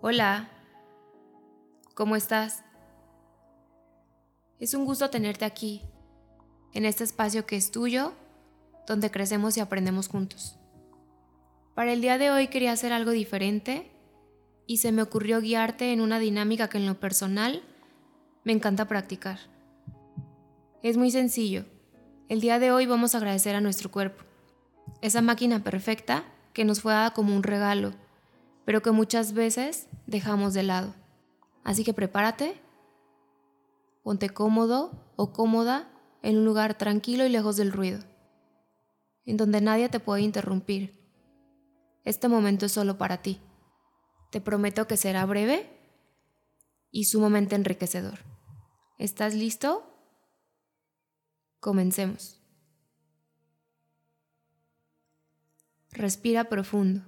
Hola, ¿cómo estás? Es un gusto tenerte aquí, en este espacio que es tuyo, donde crecemos y aprendemos juntos. Para el día de hoy quería hacer algo diferente y se me ocurrió guiarte en una dinámica que en lo personal me encanta practicar. Es muy sencillo. El día de hoy vamos a agradecer a nuestro cuerpo, esa máquina perfecta que nos fue dada como un regalo, pero que muchas veces dejamos de lado. Así que prepárate, ponte cómodo o cómoda en un lugar tranquilo y lejos del ruido, en donde nadie te puede interrumpir. Este momento es solo para ti. Te prometo que será breve y sumamente enriquecedor. ¿Estás listo? Comencemos. Respira profundo.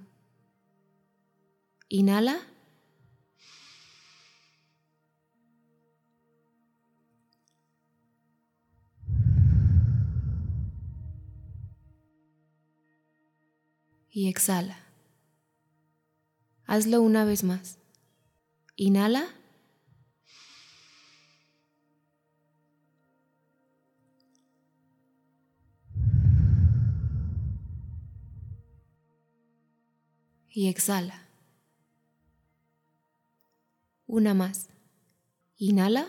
Inhala. Y exhala. Hazlo una vez más. Inhala. y exhala. Una más. Inhala.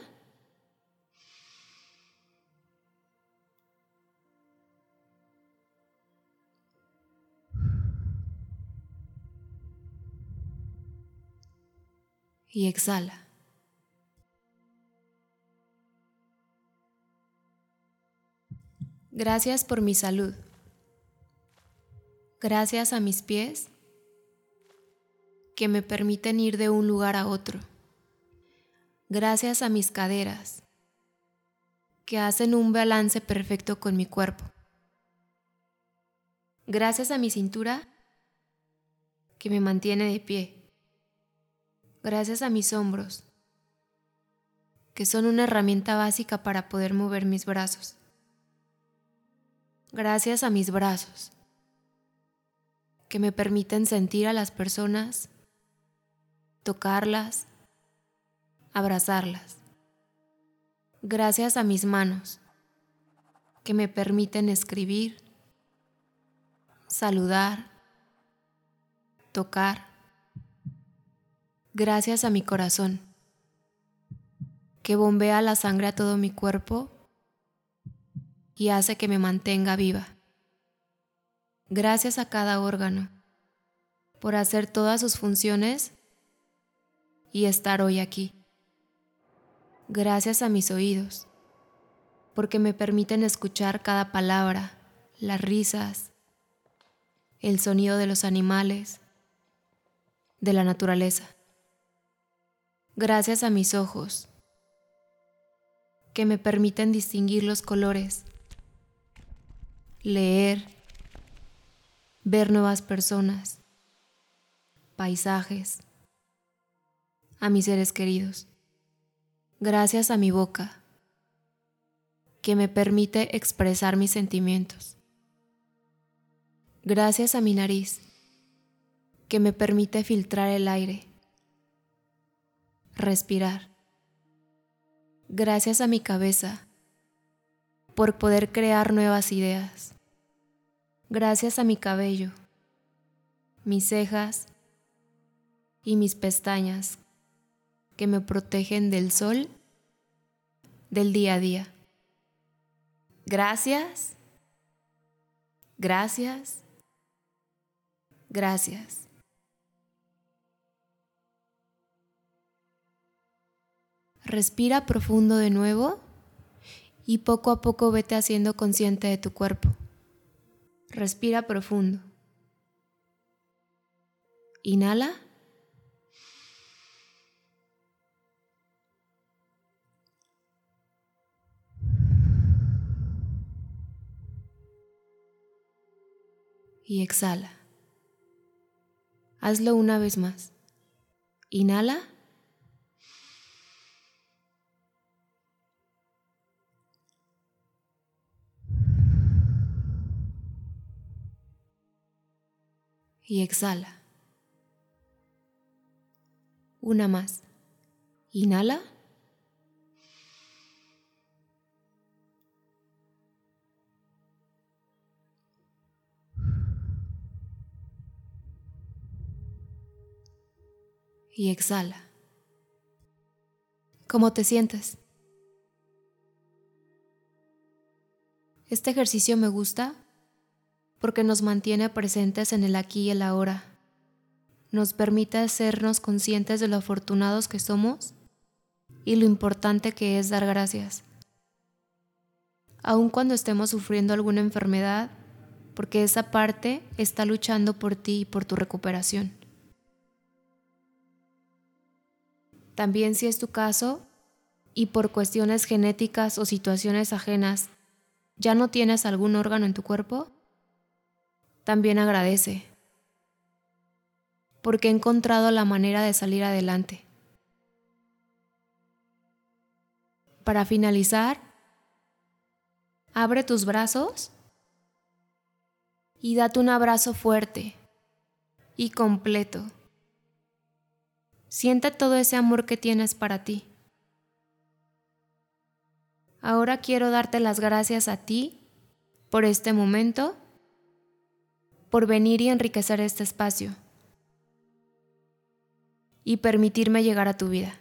Y exhala. Gracias por mi salud. Gracias a mis pies que me permiten ir de un lugar a otro. Gracias a mis caderas, que hacen un balance perfecto con mi cuerpo. Gracias a mi cintura, que me mantiene de pie. Gracias a mis hombros, que son una herramienta básica para poder mover mis brazos. Gracias a mis brazos, que me permiten sentir a las personas tocarlas, abrazarlas. Gracias a mis manos que me permiten escribir, saludar, tocar. Gracias a mi corazón que bombea la sangre a todo mi cuerpo y hace que me mantenga viva. Gracias a cada órgano por hacer todas sus funciones y estar hoy aquí. Gracias a mis oídos, porque me permiten escuchar cada palabra, las risas, el sonido de los animales, de la naturaleza. Gracias a mis ojos, que me permiten distinguir los colores, leer, ver nuevas personas, paisajes a mis seres queridos. Gracias a mi boca, que me permite expresar mis sentimientos. Gracias a mi nariz, que me permite filtrar el aire, respirar. Gracias a mi cabeza, por poder crear nuevas ideas. Gracias a mi cabello, mis cejas y mis pestañas que me protegen del sol del día a día. Gracias, gracias, gracias. Respira profundo de nuevo y poco a poco vete haciendo consciente de tu cuerpo. Respira profundo. Inhala. Y exhala. Hazlo una vez más. Inhala. Y exhala. Una más. Inhala. Y exhala. ¿Cómo te sientes? Este ejercicio me gusta porque nos mantiene presentes en el aquí y el ahora. Nos permite hacernos conscientes de lo afortunados que somos y lo importante que es dar gracias. Aun cuando estemos sufriendo alguna enfermedad, porque esa parte está luchando por ti y por tu recuperación. También si es tu caso y por cuestiones genéticas o situaciones ajenas ya no tienes algún órgano en tu cuerpo, también agradece, porque he encontrado la manera de salir adelante. Para finalizar, abre tus brazos y date un abrazo fuerte y completo. Siente todo ese amor que tienes para ti. Ahora quiero darte las gracias a ti por este momento, por venir y enriquecer este espacio y permitirme llegar a tu vida.